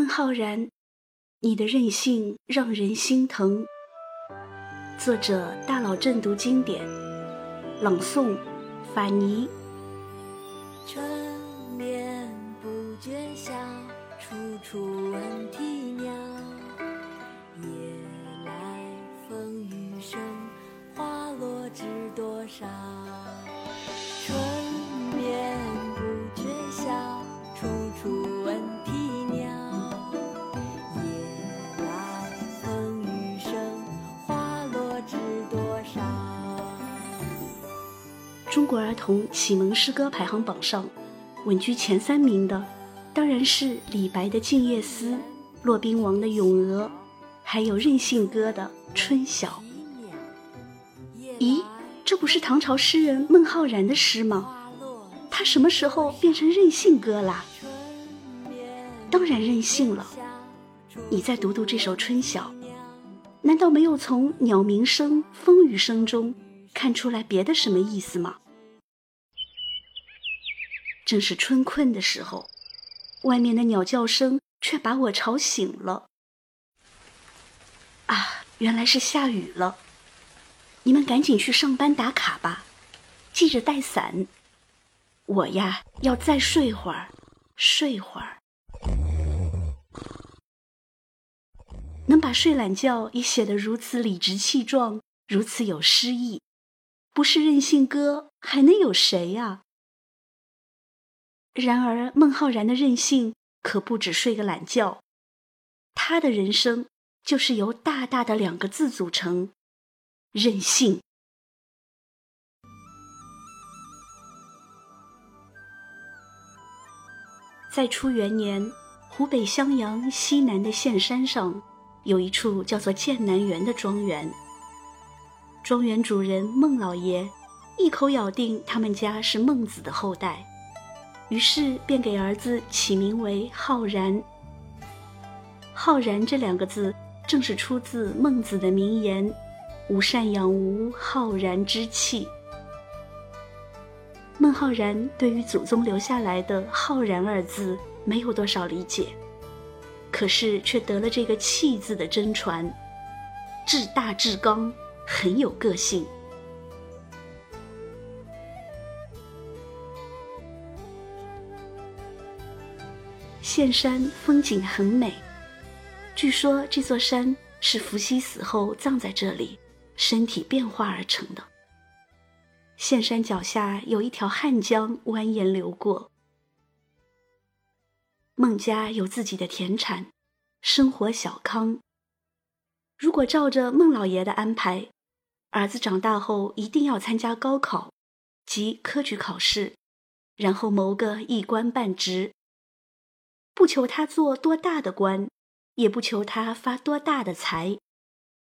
孟浩然，你的任性让人心疼。作者：大佬正读经典，朗诵：法尼。春眠不觉晓，处处闻国儿童启蒙诗歌排行榜上，稳居前三名的，当然是李白的《静夜思》，骆宾王的《咏鹅》，还有任性歌的《春晓》。咦，这不是唐朝诗人孟浩然的诗吗？他什么时候变成任性歌啦？当然任性了。你再读读这首《春晓》，难道没有从鸟鸣声、风雨声中看出来别的什么意思吗？正是春困的时候，外面的鸟叫声却把我吵醒了。啊，原来是下雨了！你们赶紧去上班打卡吧，记着带伞。我呀，要再睡会儿，睡会儿。能把睡懒觉也写得如此理直气壮，如此有诗意，不是任性哥还能有谁呀、然而，孟浩然的任性可不止睡个懒觉，他的人生就是由大大的两个字组成：任性。在初元年，湖北襄阳西南的县山上，有一处叫做剑南园的庄园。庄园主人孟老爷一口咬定他们家是孟子的后代。于是便给儿子起名为浩然。浩然这两个字，正是出自孟子的名言：“吾善养吾浩然之气。”孟浩然对于祖宗留下来的“浩然”二字没有多少理解，可是却得了这个“气”字的真传，志大志刚，很有个性。岘山风景很美，据说这座山是伏羲死后葬在这里，身体变化而成的。岘山脚下有一条汉江蜿蜒流过。孟家有自己的田产，生活小康。如果照着孟老爷的安排，儿子长大后一定要参加高考，即科举考试，然后谋个一官半职。不求他做多大的官，也不求他发多大的财，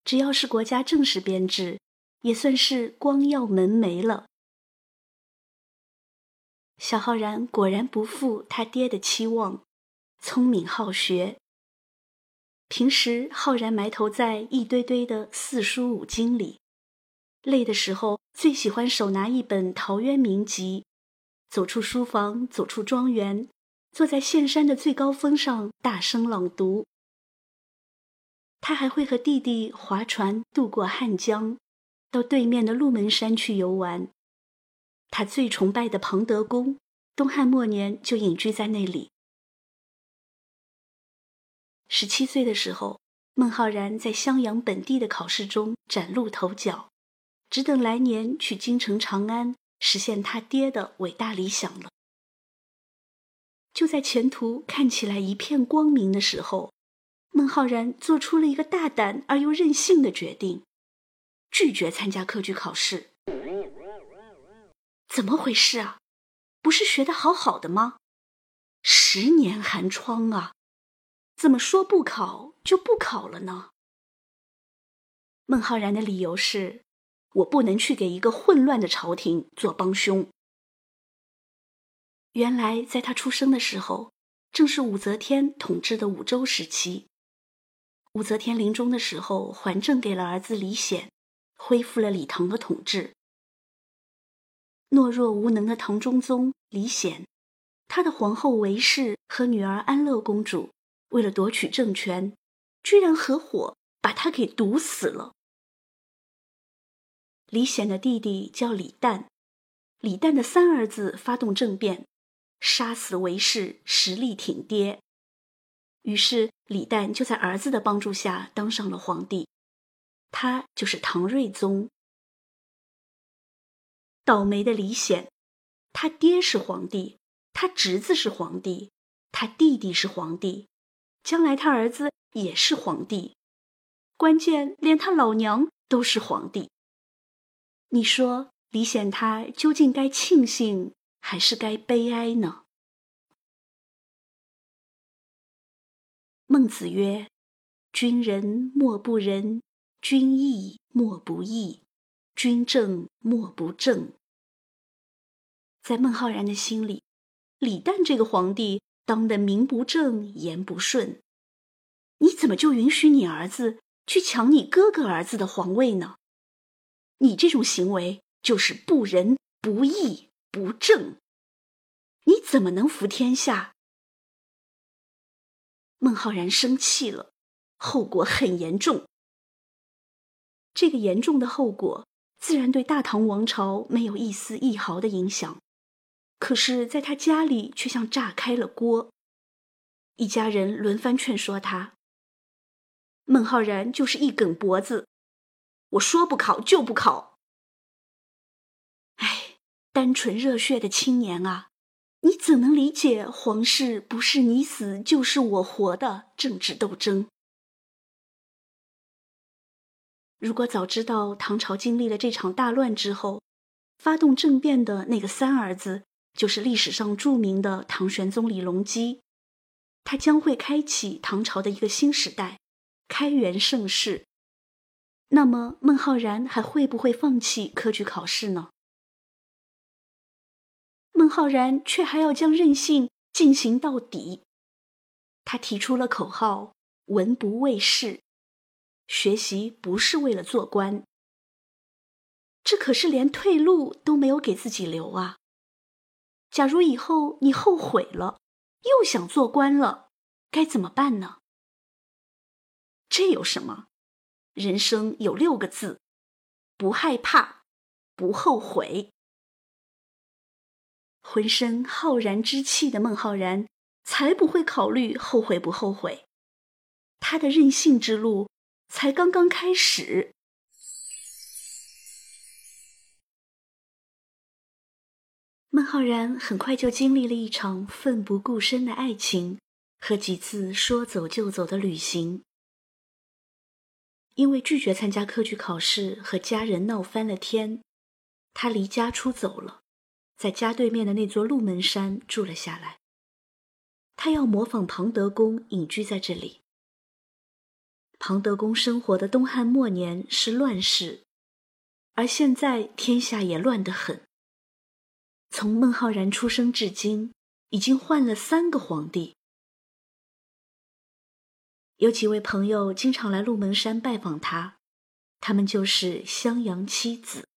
只要是国家正式编制，也算是光耀门楣了。小浩然果然不负他爹的期望，聪明好学。平时浩然埋头在一堆堆的四书五经里，累的时候最喜欢手拿一本陶渊明集，走出书房，走出庄园。坐在县山的最高峰上，大声朗读。他还会和弟弟划船渡过汉江，到对面的鹿门山去游玩。他最崇拜的庞德公，东汉末年就隐居在那里。十七岁的时候，孟浩然在襄阳本地的考试中崭露头角，只等来年去京城长安，实现他爹的伟大理想了。就在前途看起来一片光明的时候，孟浩然做出了一个大胆而又任性的决定，拒绝参加科举考试。怎么回事啊？不是学得好好的吗？十年寒窗啊，怎么说不考就不考了呢？孟浩然的理由是：我不能去给一个混乱的朝廷做帮凶。原来，在他出生的时候，正是武则天统治的武周时期。武则天临终的时候，还政给了儿子李显，恢复了李唐的统治。懦弱无能的唐中宗李显，他的皇后韦氏和女儿安乐公主，为了夺取政权，居然合伙把他给毒死了。李显的弟弟叫李旦，李旦的三儿子发动政变，杀死韦氏，实力挺爹。于是李旦就在儿子的帮助下当上了皇帝，他就是唐睿宗。倒霉的李显，他爹是皇帝，他侄子是皇帝，他弟弟是皇帝，将来他儿子也是皇帝，关键连他老娘都是皇帝。你说李显他究竟该庆幸还是该悲哀呢？孟子曰：“君仁莫不仁，君义莫不义，君正莫不正。”在孟浩然的心里，李旦这个皇帝当的名不正言不顺，你怎么就允许你儿子去抢你哥哥儿子的皇位呢？你这种行为就是不仁不义不正，你怎么能服天下？孟浩然生气了，后果很严重。这个严重的后果自然对大唐王朝没有一丝一毫的影响，可是，在他家里却像炸开了锅。一家人轮番劝说他，孟浩然就是一梗脖子，我说不考就不考。单纯热血的青年啊！你怎能理解皇室不是你死就是我活的政治斗争？如果早知道唐朝经历了这场大乱之后，发动政变的那个三儿子就是历史上著名的唐玄宗李隆基，他将会开启唐朝的一个新时代，开元盛世。那么孟浩然还会不会放弃科举考试呢？孟浩然却还要将任性进行到底。他提出了口号：“文不为仕，学习不是为了做官。”这可是连退路都没有给自己留啊！假如以后你后悔了，又想做官了，该怎么办呢？这有什么？人生有六个字：不害怕，不后悔。浑身浩然之气的孟浩然，才不会考虑后悔不后悔。他的任性之路才刚刚开始。孟浩然很快就经历了一场奋不顾身的爱情和几次说走就走的旅行。因为拒绝参加科举考试，和家人闹翻了天，他离家出走了。在家对面的那座鹿门山住了下来。他要模仿庞德公隐居在这里。庞德公生活的东汉末年是乱世，而现在天下也乱得很。从孟浩然出生至今，已经换了三个皇帝。有几位朋友经常来鹿门山拜访他，他们就是襄阳七子，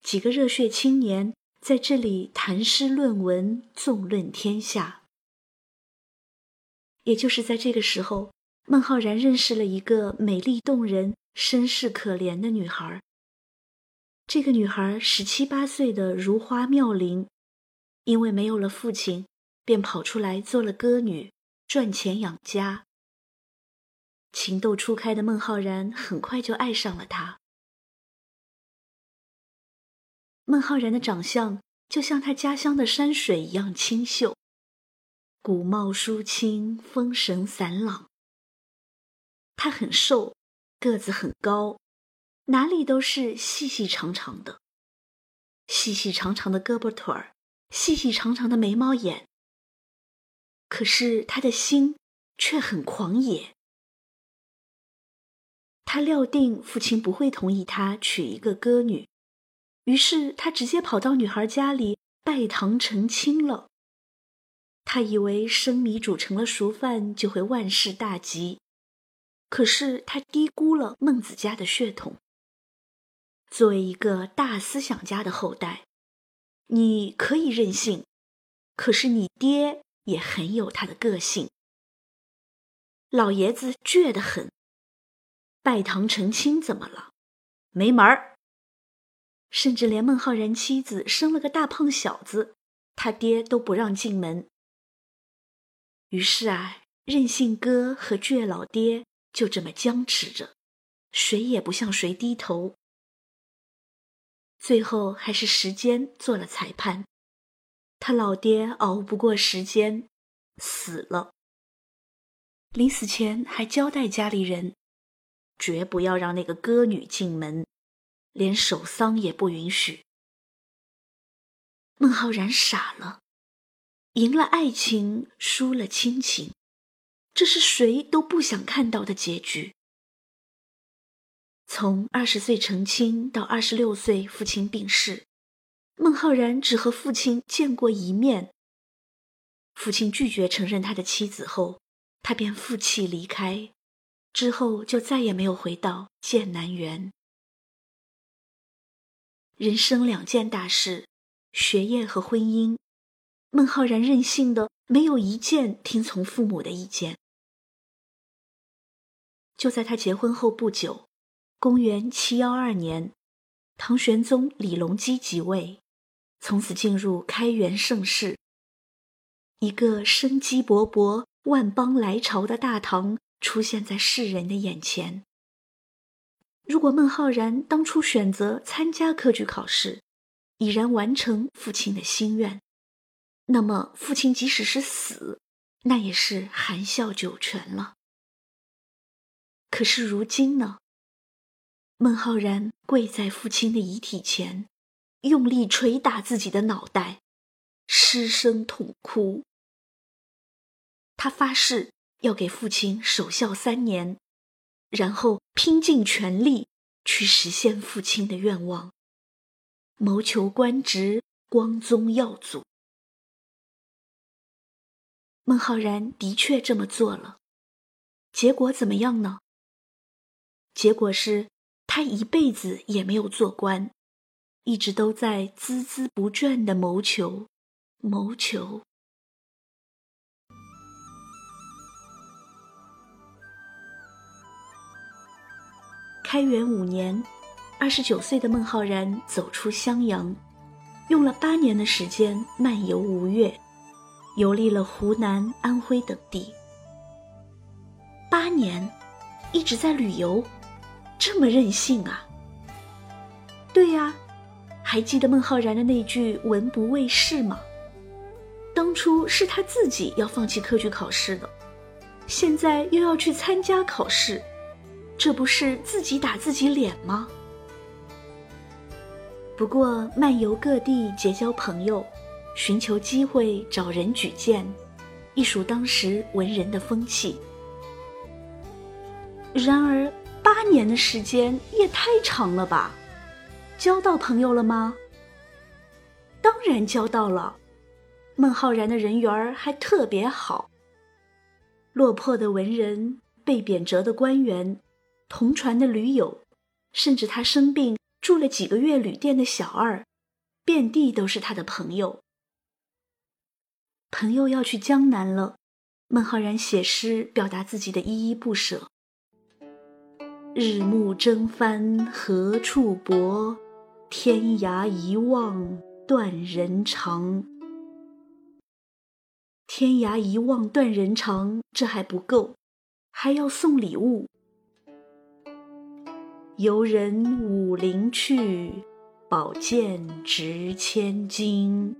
几个热血青年。在这里谈诗论文，纵论天下。也就是在这个时候，孟浩然认识了一个美丽动人、身世可怜的女孩。这个女孩十七八岁的如花妙龄，因为没有了父亲，便跑出来做了歌女，赚钱养家。情窦初开的孟浩然很快就爱上了她。孟浩然的长相就像他家乡的山水一样清秀，古貌疏清，风神散朗。他很瘦，个子很高，哪里都是细细长长的，细细长长的胳膊腿儿，细细长长的眉毛眼。可是他的心却很狂野。他料定父亲不会同意他娶一个歌女。于是他直接跑到女孩家里拜堂成亲了。他以为生米煮成了熟饭就会万事大吉，可是他低估了孟子家的血统。作为一个大思想家的后代，你可以任性，可是你爹也很有他的个性。老爷子倔得很。拜堂成亲怎么了？没门儿。甚至连孟浩然妻子生了个大胖小子，他爹都不让进门。于是啊，任性哥和倔老爹就这么僵持着，谁也不向谁低头。最后还是时间做了裁判，他老爹熬不过时间，死了。临死前还交代家里人，绝不要让那个歌女进门。连守丧也不允许。孟浩然傻了，赢了爱情，输了亲情，这是谁都不想看到的结局。从二十岁成亲到二十六岁父亲病逝，孟浩然只和父亲见过一面。父亲拒绝承认他的妻子后，他便负气离开，之后就再也没有回到剑南园。人生两件大事，学业和婚姻。孟浩然任性的没有一件听从父母的意见。就在他结婚后不久，公元七幺二年，唐玄宗李隆基即位，从此进入开元盛世。一个生机勃勃、万邦来朝的大唐出现在世人的眼前。如果孟浩然当初选择参加科举考试，已然完成父亲的心愿，那么父亲即使是死，那也是含笑九泉了。可是如今呢？孟浩然跪在父亲的遗体前，用力捶打自己的脑袋，失声痛哭。他发誓要给父亲守孝三年。然后拼尽全力去实现父亲的愿望，谋求官职，光宗耀祖。孟浩然的确这么做了，结果怎么样呢？结果是他一辈子也没有做官，一直都在孜孜不倦的谋求，谋求。开元五年，二十九岁的孟浩然走出襄阳，用了八年的时间漫游吴越，游历了湖南、安徽等地。八年，一直在旅游，这么任性啊？对呀，还记得孟浩然的那句“文不为世”吗？当初是他自己要放弃科举考试的，现在又要去参加考试。这不是自己打自己脸吗？不过漫游各地结交朋友，寻求机会找人举荐，亦属当时文人的风气。然而八年的时间也太长了吧？交到朋友了吗？当然交到了，孟浩然的人缘还特别好。落魄的文人，被贬谪的官员。同船的驴友，甚至他生病住了几个月旅店的小二，遍地都是他的朋友。朋友要去江南了，孟浩然写诗表达自己的依依不舍。日暮征帆何处泊？天涯一望断人肠。天涯一望断人肠，这还不够，还要送礼物。游人武陵去，宝剑值千金。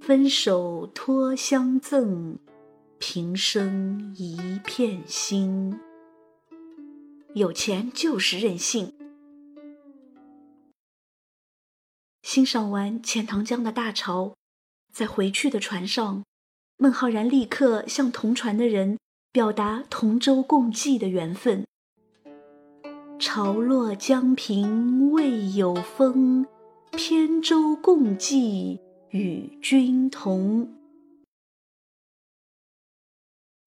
分手托相赠，平生一片心。有钱就是任性。欣赏完钱塘江的大潮，在回去的船上，孟浩然立刻向同船的人表达同舟共济的缘分。潮落江平未有风，扁舟共济与君同。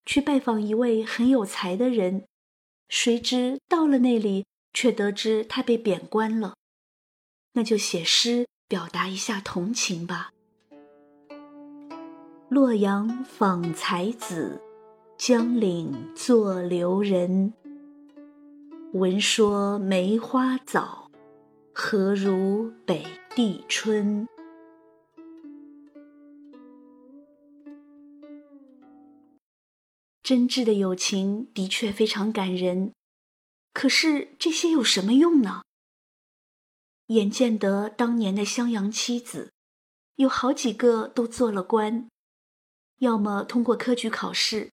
去拜访一位很有才的人，谁知到了那里，却得知他被贬官了。那就写诗表达一下同情吧。洛阳访才子，江岭作留人。闻说梅花早，何如北地春？真挚的友情的确非常感人，可是这些有什么用呢？眼见得当年的襄阳妻子，有好几个都做了官，要么通过科举考试，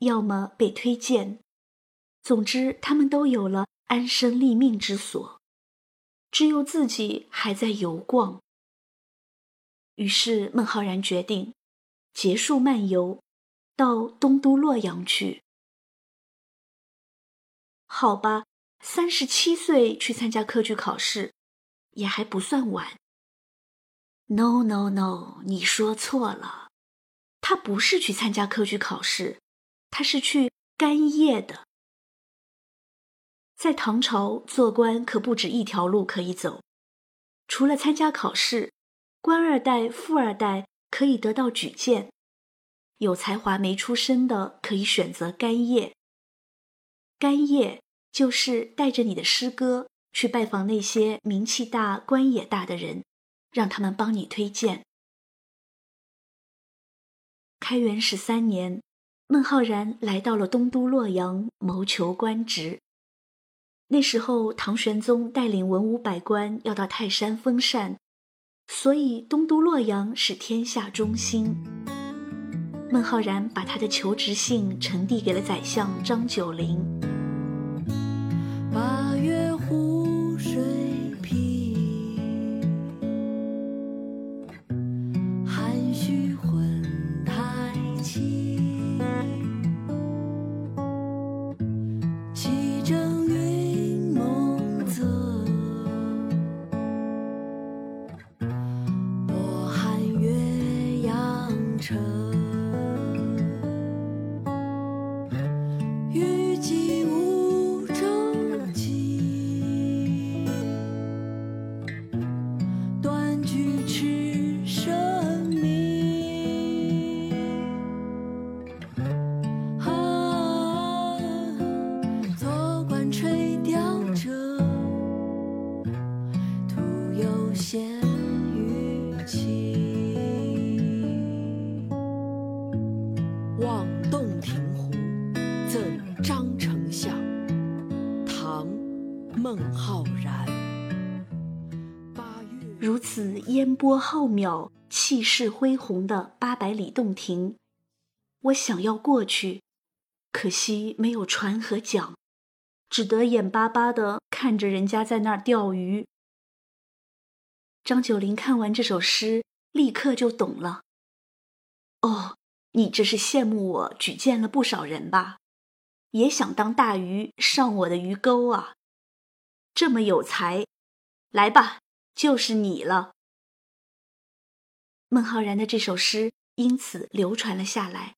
要么被推荐，总之他们都有了安身立命之所，只有自己还在游逛。于是孟浩然决定结束漫游，到东都洛阳去。好吧，三十七岁去参加科举考试。也还不算晚。No no no，你说错了，他不是去参加科举考试，他是去干谒的。在唐朝做官可不止一条路可以走，除了参加考试，官二代、富二代可以得到举荐，有才华没出身的可以选择干谒。干谒就是带着你的诗歌。去拜访那些名气大、官也大的人，让他们帮你推荐。开元十三年，孟浩然来到了东都洛阳，谋求官职。那时候，唐玄宗带领文武百官要到泰山封禅，所以东都洛阳是天下中心。孟浩然把他的求职信呈递给了宰相张九龄。八月湖。水波浩渺、气势恢宏的八百里洞庭，我想要过去，可惜没有船和桨，只得眼巴巴的看着人家在那儿钓鱼。张九龄看完这首诗，立刻就懂了。哦，你这是羡慕我举荐了不少人吧？也想当大鱼上我的鱼钩啊？这么有才，来吧！就是你了。孟浩然的这首诗因此流传了下来，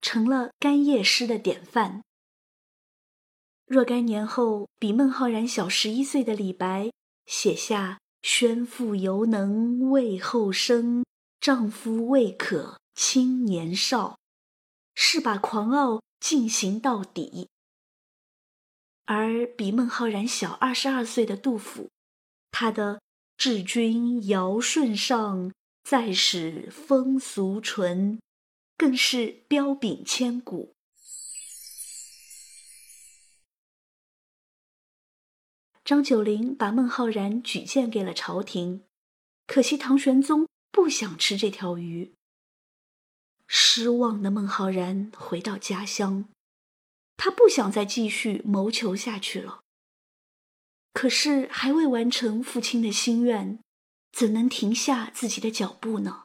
成了干叶诗的典范。若干年后，比孟浩然小十一岁的李白写下“宣父犹能畏后生，丈夫未可轻年少”，是把狂傲进行到底。而比孟浩然小二十二岁的杜甫，他的。治君尧舜上，再使风俗淳，更是彪炳千古。张九龄把孟浩然举荐给了朝廷，可惜唐玄宗不想吃这条鱼。失望的孟浩然回到家乡，他不想再继续谋求下去了。可是还未完成父亲的心愿，怎能停下自己的脚步呢？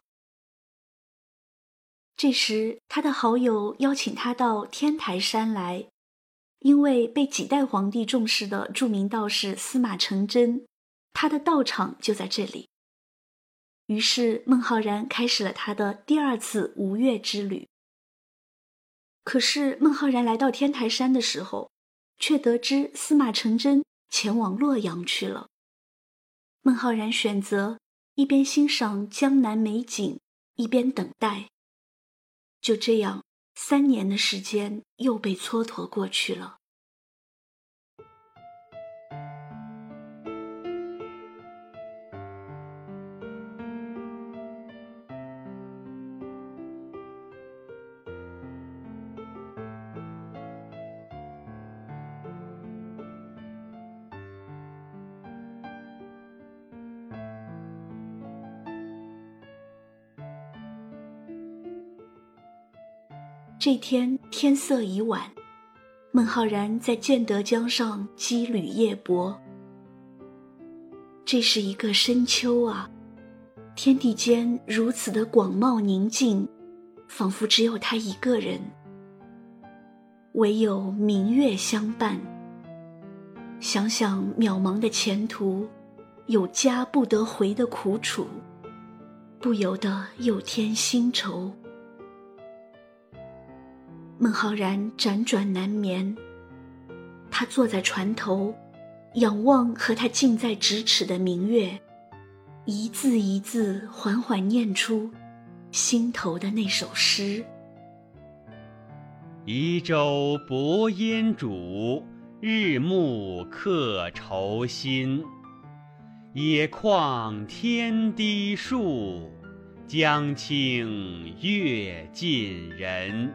这时，他的好友邀请他到天台山来，因为被几代皇帝重视的著名道士司马承祯，他的道场就在这里。于是，孟浩然开始了他的第二次吴越之旅。可是，孟浩然来到天台山的时候，却得知司马承祯。前往洛阳去了。孟浩然选择一边欣赏江南美景，一边等待。就这样，三年的时间又被蹉跎过去了。这天天色已晚，孟浩然在建德江上羁旅夜泊。这是一个深秋啊，天地间如此的广袤宁静，仿佛只有他一个人。唯有明月相伴。想想渺茫的前途，有家不得回的苦楚，不由得又添新愁。孟浩然辗转难眠，他坐在船头，仰望和他近在咫尺的明月，一字一字缓缓念出心头的那首诗：“移舟泊烟渚，日暮客愁新。野旷天低树，江清月近人。”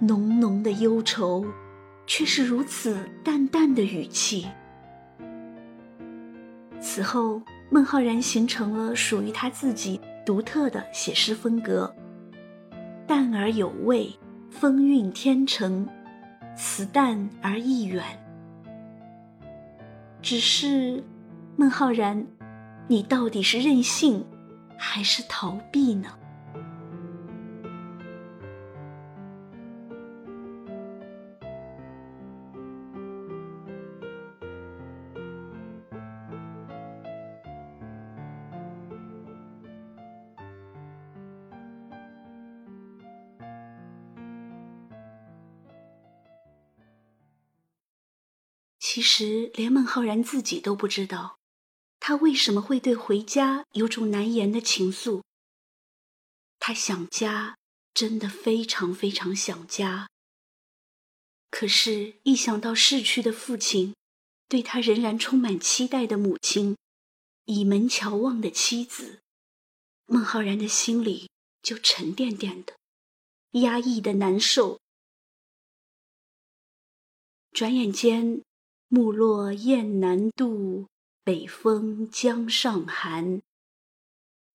浓浓的忧愁，却是如此淡淡的语气。此后，孟浩然形成了属于他自己独特的写诗风格，淡而有味，风韵天成，词淡而意远。只是，孟浩然，你到底是任性，还是逃避呢？其实，连孟浩然自己都不知道，他为什么会对回家有种难言的情愫。他想家，真的非常非常想家。可是，一想到逝去的父亲，对他仍然充满期待的母亲，倚门瞧望的妻子，孟浩然的心里就沉甸甸的，压抑的难受。转眼间。木落雁南渡，北风江上寒。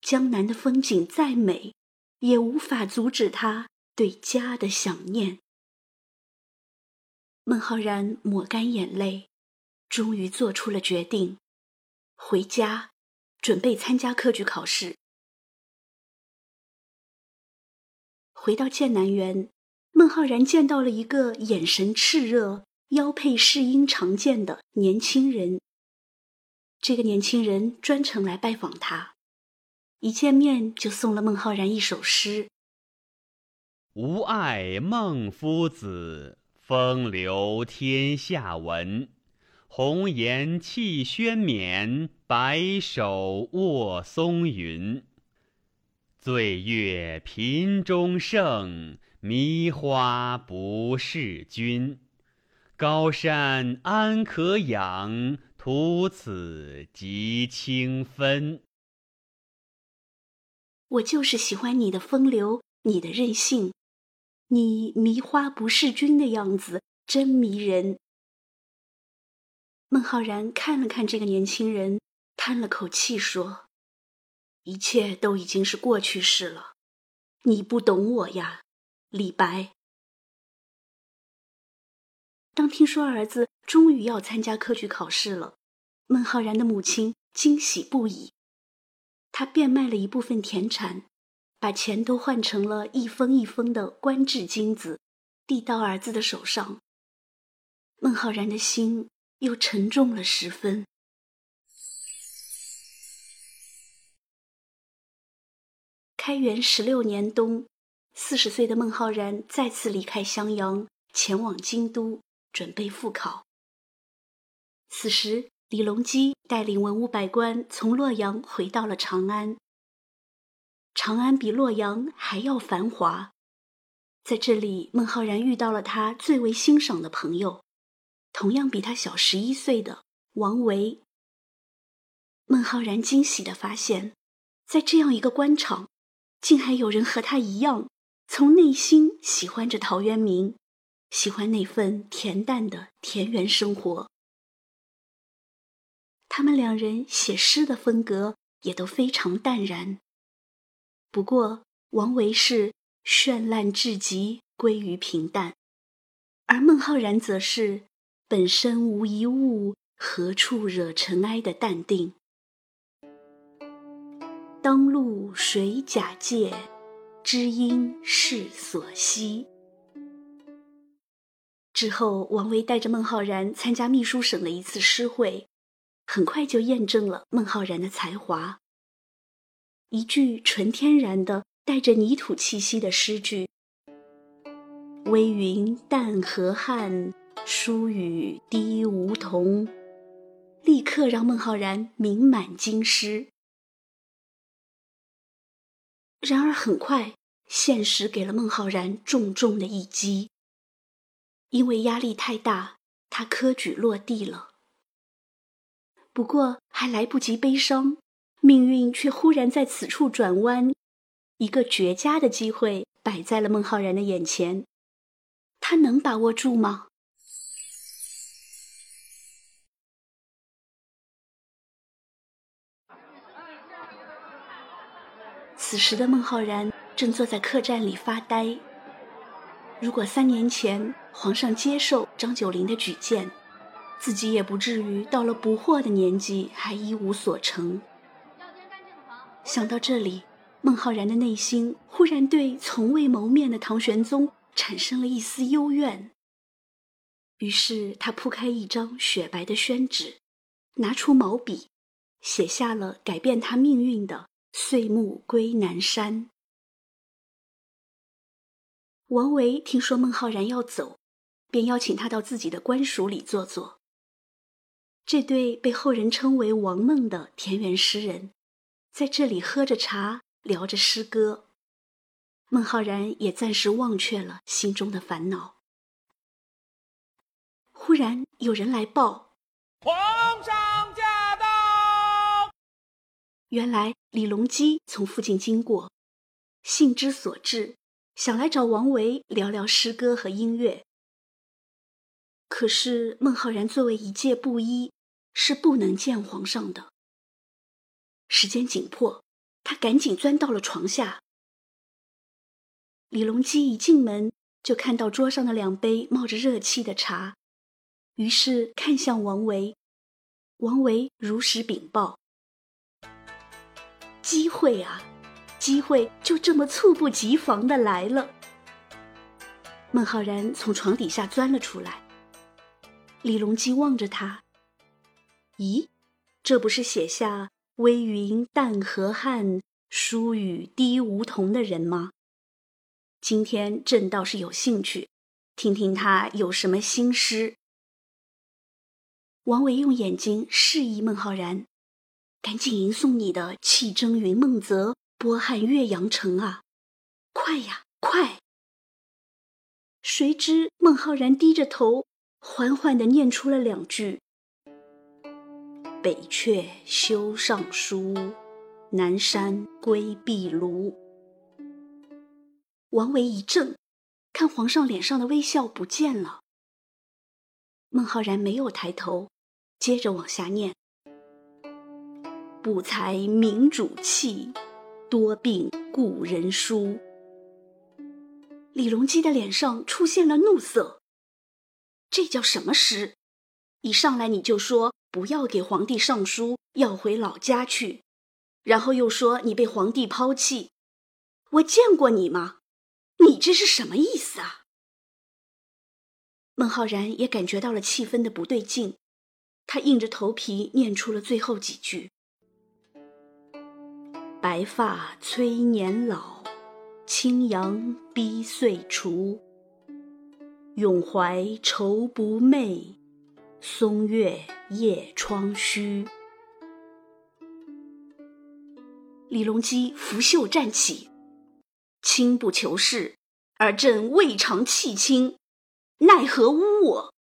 江南的风景再美，也无法阻止他对家的想念。孟浩然抹干眼泪，终于做出了决定，回家，准备参加科举考试。回到剑南园，孟浩然见到了一个眼神炽热。腰佩世英长剑的年轻人。这个年轻人专程来拜访他，一见面就送了孟浩然一首诗：“吾爱孟夫子，风流天下闻。红颜弃轩冕，白首卧松云。醉月频中圣，迷花不是君。”高山安可仰，徒此极清芬。我就是喜欢你的风流，你的任性，你迷花不是君的样子真迷人。孟浩然看了看这个年轻人，叹了口气说：“一切都已经是过去式了，你不懂我呀，李白。”当听说儿子终于要参加科举考试了，孟浩然的母亲惊喜不已。他变卖了一部分田产，把钱都换成了一封一封的官制金子，递到儿子的手上。孟浩然的心又沉重了十分。开元十六年冬，四十岁的孟浩然再次离开襄阳，前往京都。准备复考。此时，李隆基带领文武百官从洛阳回到了长安。长安比洛阳还要繁华。在这里，孟浩然遇到了他最为欣赏的朋友，同样比他小十一岁的王维。孟浩然惊喜地发现，在这样一个官场，竟还有人和他一样，从内心喜欢着陶渊明，喜欢那份恬淡的田园生活。他们两人写诗的风格也都非常淡然。不过，王维是。绚烂至极，归于平淡；而孟浩然则是本身无一物，何处惹尘埃的淡定。当路谁假借？知音是所惜。之后，王维带着孟浩然参加秘书省的一次诗会，很快就验证了孟浩然的才华。一句纯天然的。带着泥土气息的诗句：“微云淡河汉，疏雨滴梧桐。”立刻让孟浩然名满京师。然而，很快现实给了孟浩然重重的一击。因为压力太大，他科举落地了。不过，还来不及悲伤，命运却忽然在此处转弯。一个绝佳的机会摆在了孟浩然的眼前，他能把握住吗？此时的孟浩然正坐在客栈里发呆。如果三年前皇上接受张九龄的举荐，自己也不至于到了不惑的年纪还一无所成。想到这里。孟浩然的内心忽然对从未谋面的唐玄宗产生了一丝幽怨。于是他铺开一张雪白的宣纸，拿出毛笔，写下了改变他命运的“岁暮归南山”。王维听说孟浩然要走，便邀请他到自己的官署里坐坐。这对被后人称为“王孟”的田园诗人，在这里喝着茶。聊着诗歌，孟浩然也暂时忘却了心中的烦恼。忽然有人来报：“皇上驾到！”原来李隆基从附近经过，兴之所至，想来找王维聊聊诗歌和音乐。可是孟浩然作为一介布衣，是不能见皇上的。时间紧迫。他赶紧钻到了床下。李隆基一进门就看到桌上的两杯冒着热气的茶，于是看向王维。王维如实禀报：“机会啊，机会就这么猝不及防的来了。”孟浩然从床底下钻了出来。李隆基望着他：“咦，这不是写下？”微云淡河汉，疏雨滴梧桐的人吗？今天朕倒是有兴趣，听听他有什么新诗。王维用眼睛示意孟浩然，赶紧吟诵你的“气蒸云梦泽，波撼岳阳城”啊！快呀，快！谁知孟浩然低着头，缓缓地念出了两句。北阙修上书，南山归壁庐。王维一怔，看皇上脸上的微笑不见了。孟浩然没有抬头，接着往下念：不才明主气，多病故人疏。李隆基的脸上出现了怒色，这叫什么诗？一上来你就说。不要给皇帝上书，要回老家去，然后又说你被皇帝抛弃，我见过你吗？你这是什么意思啊？孟浩然也感觉到了气氛的不对劲，他硬着头皮念出了最后几句：“白发催年老，青阳逼岁除。永怀愁不寐。”松月夜窗虚。李隆基拂袖站起：“卿不求是，而朕未尝弃卿，奈何污我？”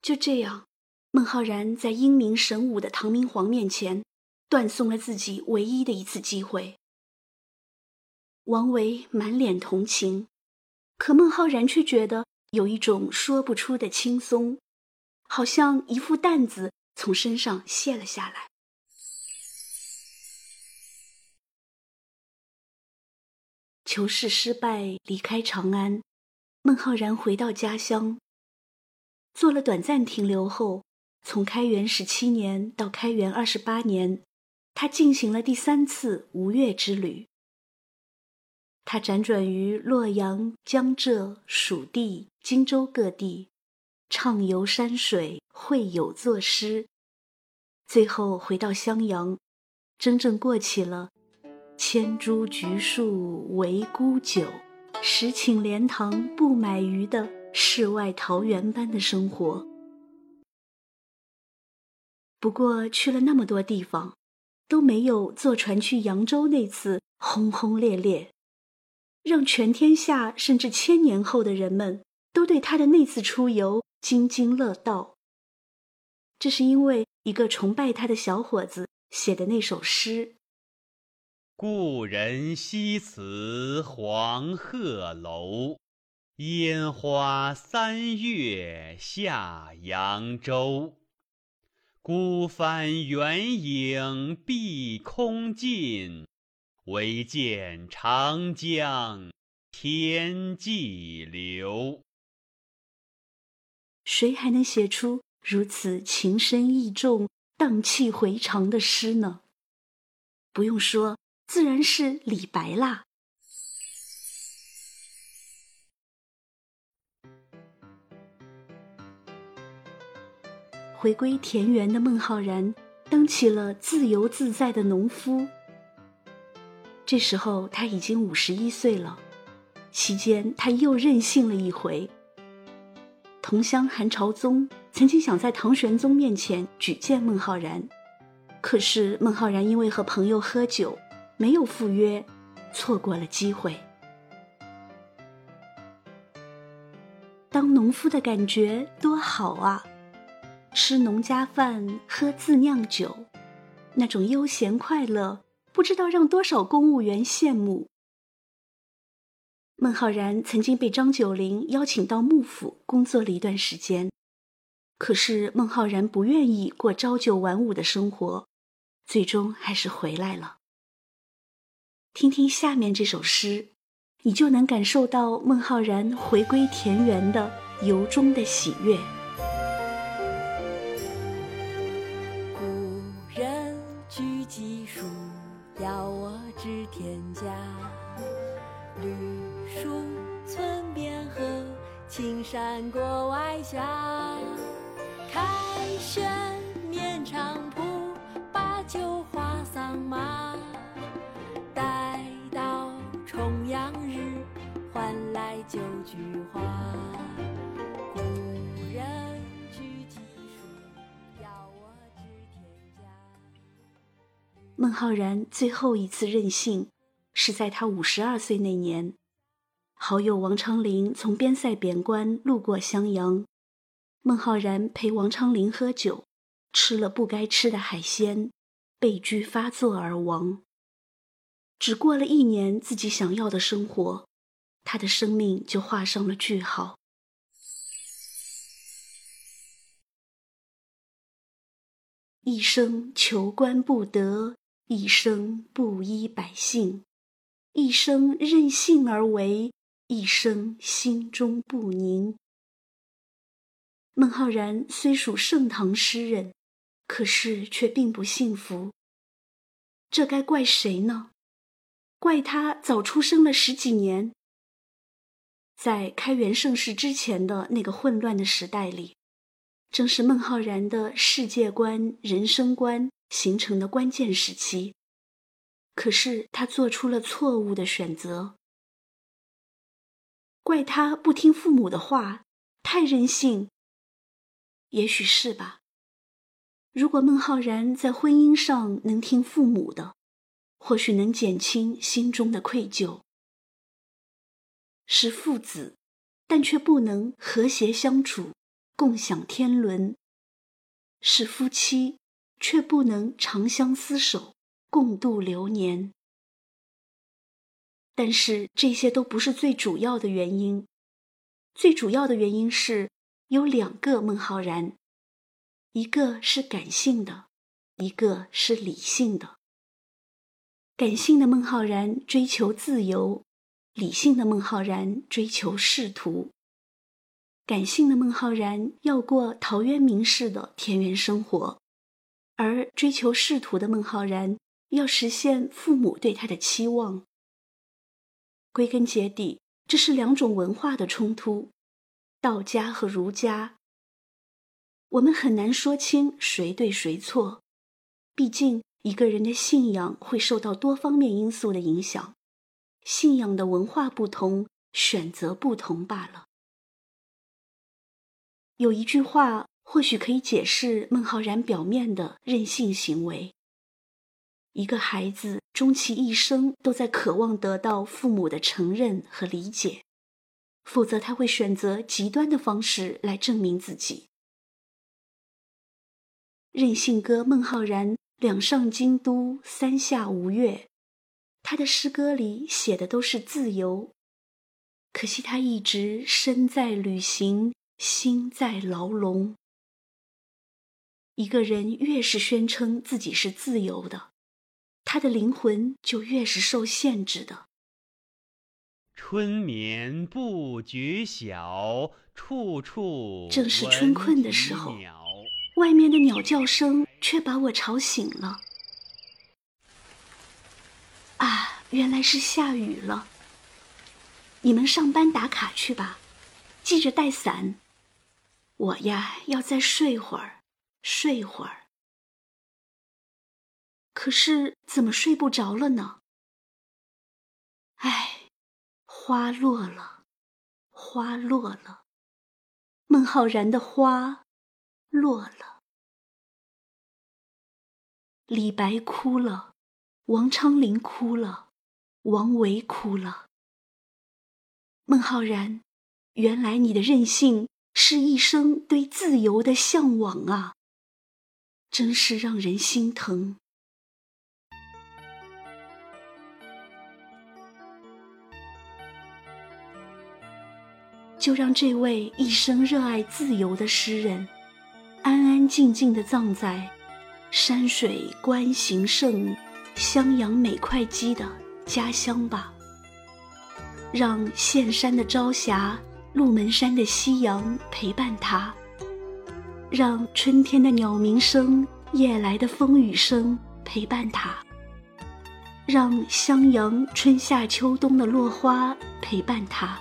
就这样，孟浩然在英明神武的唐明皇面前，断送了自己唯一的一次机会。王维满脸同情，可孟浩然却觉得有一种说不出的轻松，好像一副担子从身上卸了下来。求是失败，离开长安，孟浩然回到家乡，做了短暂停留后，从开元十七年到开元二十八年，他进行了第三次吴越之旅。他辗转于洛阳、江浙、蜀地、荆州各地，畅游山水，会友作诗，最后回到襄阳，真正过起了“千株菊树为沽酒，十顷莲塘不买鱼”的世外桃源般的生活。不过去了那么多地方，都没有坐船去扬州那次轰轰烈烈。让全天下甚至千年后的人们都对他的那次出游津津乐道。这是因为一个崇拜他的小伙子写的那首诗：“故人西辞黄鹤楼，烟花三月下扬州。孤帆远影碧空尽。”唯见长江天际流。谁还能写出如此情深意重、荡气回肠的诗呢？不用说，自然是李白啦。回归田园的孟浩然，当起了自由自在的农夫。这时候他已经五十一岁了，期间他又任性了一回。同乡韩朝宗曾经想在唐玄宗面前举荐孟浩然，可是孟浩然因为和朋友喝酒，没有赴约，错过了机会。当农夫的感觉多好啊！吃农家饭，喝自酿酒，那种悠闲快乐。不知道让多少公务员羡慕。孟浩然曾经被张九龄邀请到幕府工作了一段时间，可是孟浩然不愿意过朝九晚五的生活，最终还是回来了。听听下面这首诗，你就能感受到孟浩然回归田园的由衷的喜悦。蒹葭，绿树村边合，青山郭外下，开轩面场圃，把酒话桑麻。待到重阳日，换来九菊花。故人具鸡黍，邀我至田家。孟浩然最后一次任性，是在他五十二岁那年。好友王昌龄从边塞贬官路过襄阳，孟浩然陪王昌龄喝酒，吃了不该吃的海鲜，被拘发作而亡。只过了一年，自己想要的生活，他的生命就画上了句号。一生求官不得，一生不依百姓，一生任性而为。一生心中不宁。孟浩然虽属盛唐诗人，可是却并不幸福。这该怪谁呢？怪他早出生了十几年。在开元盛世之前的那个混乱的时代里，正是孟浩然的世界观、人生观形成的关键时期。可是他做出了错误的选择。怪他不听父母的话，太任性。也许是吧。如果孟浩然在婚姻上能听父母的，或许能减轻心中的愧疚。是父子，但却不能和谐相处，共享天伦；是夫妻，却不能长相厮守，共度流年。但是这些都不是最主要的原因，最主要的原因是有两个孟浩然，一个是感性的，一个是理性的。感性的孟浩然追求自由，理性的孟浩然追求仕途。感性的孟浩然要过陶渊明式的田园生活，而追求仕途的孟浩然要实现父母对他的期望。归根结底，这是两种文化的冲突，道家和儒家。我们很难说清谁对谁错，毕竟一个人的信仰会受到多方面因素的影响，信仰的文化不同，选择不同罢了。有一句话或许可以解释孟浩然表面的任性行为。一个孩子终其一生都在渴望得到父母的承认和理解，否则他会选择极端的方式来证明自己。任性歌孟浩然两上京都，三下吴越，他的诗歌里写的都是自由，可惜他一直身在旅行，心在牢笼。一个人越是宣称自己是自由的。他的灵魂就越是受限制的。春眠不觉晓，处处正是春困的时候，外面的鸟叫声却把我吵醒了。啊，原来是下雨了。你们上班打卡去吧，记着带伞。我呀，要再睡会儿，睡会儿。可是怎么睡不着了呢？唉，花落了，花落了，孟浩然的花落了。李白哭了，王昌龄哭了，王维哭了。孟浩然，原来你的任性是一生对自由的向往啊！真是让人心疼。就让这位一生热爱自由的诗人，安安静静的葬在山水观行胜、襄阳美会稽的家乡吧。让岘山的朝霞、鹿门山的夕阳陪伴他；让春天的鸟鸣声、夜来的风雨声陪伴他；让襄阳春夏秋冬的落花陪伴他。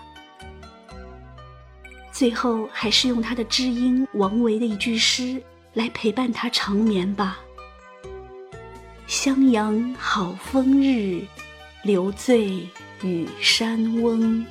最后，还是用他的知音王维的一句诗来陪伴他长眠吧。襄阳好风日，留醉与山翁。